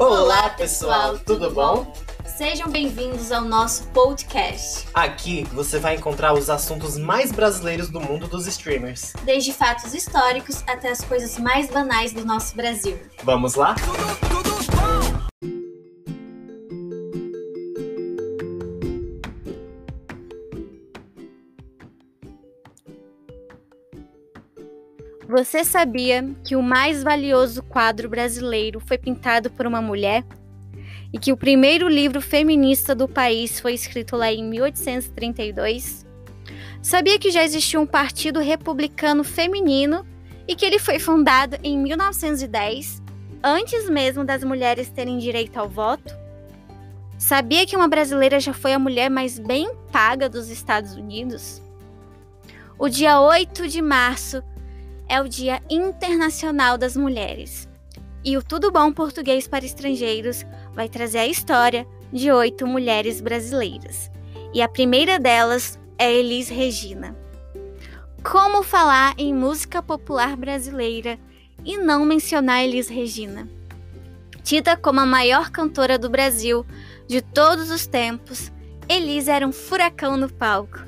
Olá, pessoal, tudo bom? Sejam bem-vindos ao nosso podcast. Aqui você vai encontrar os assuntos mais brasileiros do mundo dos streamers. Desde fatos históricos até as coisas mais banais do nosso Brasil. Vamos lá? Você sabia que o mais valioso quadro brasileiro foi pintado por uma mulher? E que o primeiro livro feminista do país foi escrito lá em 1832? Sabia que já existia um partido republicano feminino e que ele foi fundado em 1910, antes mesmo das mulheres terem direito ao voto? Sabia que uma brasileira já foi a mulher mais bem paga dos Estados Unidos? O dia 8 de março é o Dia Internacional das Mulheres. E o Tudo Bom Português para Estrangeiros vai trazer a história de oito mulheres brasileiras. E a primeira delas é Elis Regina. Como falar em música popular brasileira e não mencionar Elis Regina? Tida como a maior cantora do Brasil de todos os tempos, Elis era um furacão no palco.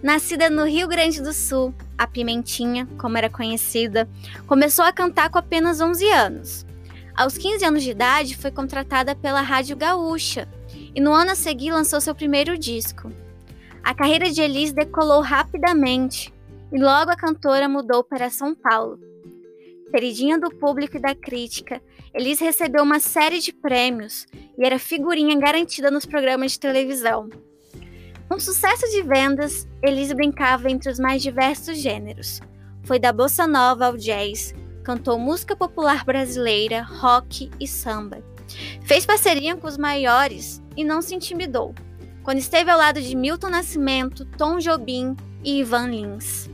Nascida no Rio Grande do Sul, a Pimentinha, como era conhecida, começou a cantar com apenas 11 anos. Aos 15 anos de idade, foi contratada pela Rádio Gaúcha e no ano a seguir lançou seu primeiro disco. A carreira de Elis decolou rapidamente e logo a cantora mudou para São Paulo. Queridinha do público e da crítica, Elis recebeu uma série de prêmios e era figurinha garantida nos programas de televisão. Com sucesso de vendas, Elis brincava entre os mais diversos gêneros. Foi da bossa nova ao jazz, cantou música popular brasileira, rock e samba. Fez parceria com os maiores e não se intimidou, quando esteve ao lado de Milton Nascimento, Tom Jobim e Ivan Lins.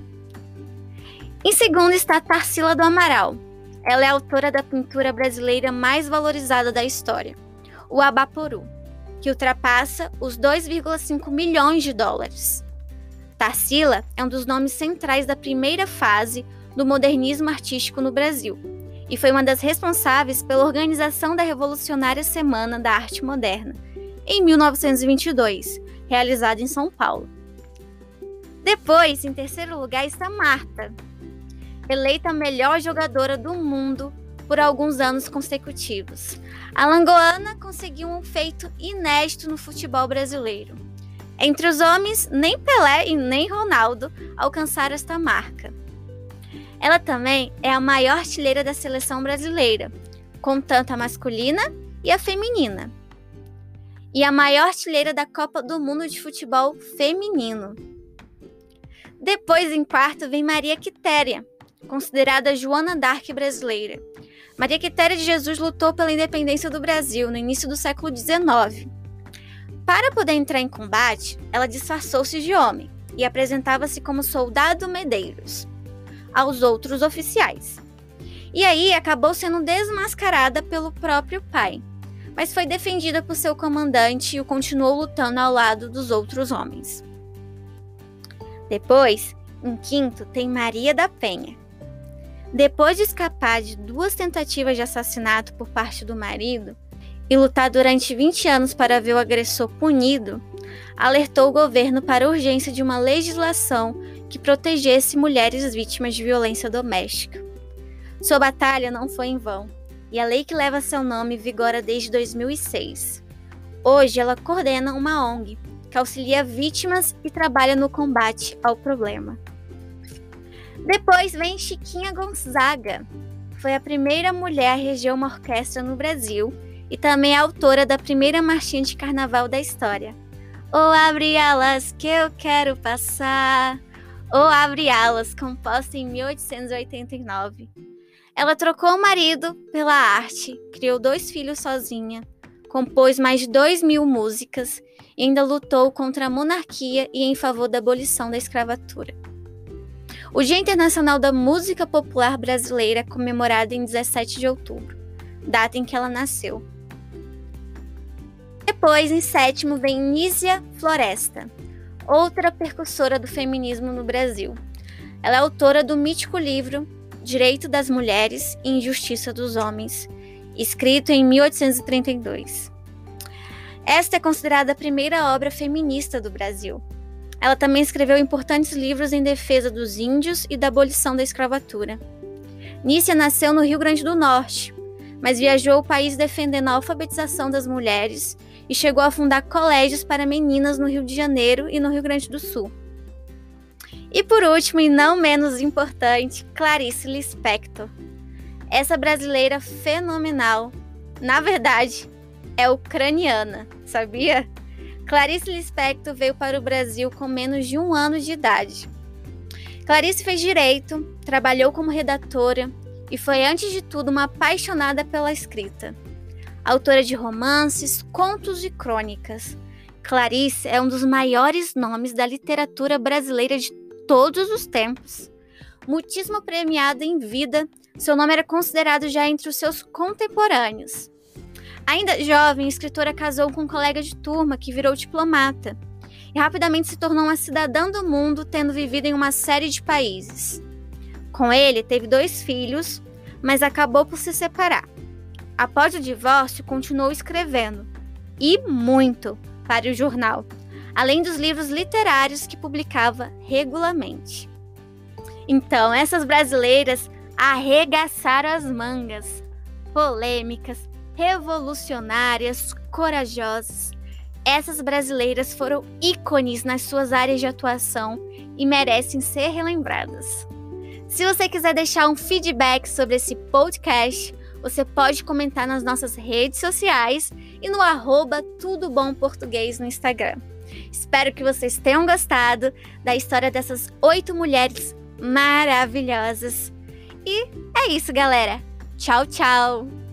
Em segundo está Tarsila do Amaral. Ela é autora da pintura brasileira mais valorizada da história, o Abaporu que ultrapassa os 2,5 milhões de dólares. Tarsila é um dos nomes centrais da primeira fase do modernismo artístico no Brasil e foi uma das responsáveis pela organização da Revolucionária Semana da Arte Moderna, em 1922, realizada em São Paulo. Depois, em terceiro lugar, está Marta, eleita a melhor jogadora do mundo por alguns anos consecutivos. A Langoana conseguiu um feito inédito no futebol brasileiro. Entre os homens, nem Pelé e nem Ronaldo alcançaram esta marca. Ela também é a maior artilheira da seleção brasileira, com tanto a masculina e a feminina. E a maior artilheira da Copa do Mundo de Futebol feminino. Depois, em quarto, vem Maria Quitéria, considerada Joana d'Arc brasileira, Maria Quitéria de Jesus lutou pela independência do Brasil no início do século XIX. Para poder entrar em combate, ela disfarçou-se de homem e apresentava-se como soldado Medeiros aos outros oficiais. E aí acabou sendo desmascarada pelo próprio pai, mas foi defendida por seu comandante e continuou lutando ao lado dos outros homens. Depois, em quinto, tem Maria da Penha, depois de escapar de duas tentativas de assassinato por parte do marido e lutar durante 20 anos para ver o agressor punido, alertou o governo para a urgência de uma legislação que protegesse mulheres vítimas de violência doméstica. Sua batalha não foi em vão, e a lei que leva seu nome vigora desde 2006. Hoje ela coordena uma ONG que auxilia vítimas e trabalha no combate ao problema. Depois vem Chiquinha Gonzaga. Foi a primeira mulher a reger uma orquestra no Brasil e também é autora da primeira marchinha de carnaval da história. Ou oh, abre alas que eu quero passar. Ou oh, abre alas, composta em 1889. Ela trocou o marido pela arte, criou dois filhos sozinha, compôs mais de dois mil músicas e ainda lutou contra a monarquia e em favor da abolição da escravatura. O Dia Internacional da Música Popular Brasileira é comemorado em 17 de outubro, data em que ela nasceu. Depois, em sétimo, vem Nízia Floresta, outra percussora do feminismo no Brasil. Ela é autora do mítico livro Direito das Mulheres e Injustiça dos Homens escrito em 1832. Esta é considerada a primeira obra feminista do Brasil. Ela também escreveu importantes livros em defesa dos índios e da abolição da escravatura. Nícia nasceu no Rio Grande do Norte, mas viajou o país defendendo a alfabetização das mulheres e chegou a fundar colégios para meninas no Rio de Janeiro e no Rio Grande do Sul. E por último, e não menos importante, Clarice Lispector. Essa brasileira fenomenal, na verdade, é ucraniana, sabia? Clarice Lispector veio para o Brasil com menos de um ano de idade. Clarice fez direito, trabalhou como redatora e foi, antes de tudo, uma apaixonada pela escrita. Autora de romances, contos e crônicas, Clarice é um dos maiores nomes da literatura brasileira de todos os tempos. Muitíssimo premiada em vida, seu nome era considerado já entre os seus contemporâneos. Ainda jovem, a escritora casou com um colega de turma que virou diplomata e rapidamente se tornou uma cidadã do mundo, tendo vivido em uma série de países. Com ele, teve dois filhos, mas acabou por se separar. Após o divórcio, continuou escrevendo, e muito, para o jornal, além dos livros literários que publicava regularmente. Então, essas brasileiras arregaçaram as mangas, polêmicas, revolucionárias, corajosas. Essas brasileiras foram ícones nas suas áreas de atuação e merecem ser relembradas. Se você quiser deixar um feedback sobre esse podcast, você pode comentar nas nossas redes sociais e no arroba Tudo Bom Português no Instagram. Espero que vocês tenham gostado da história dessas oito mulheres maravilhosas. E é isso, galera. Tchau, tchau!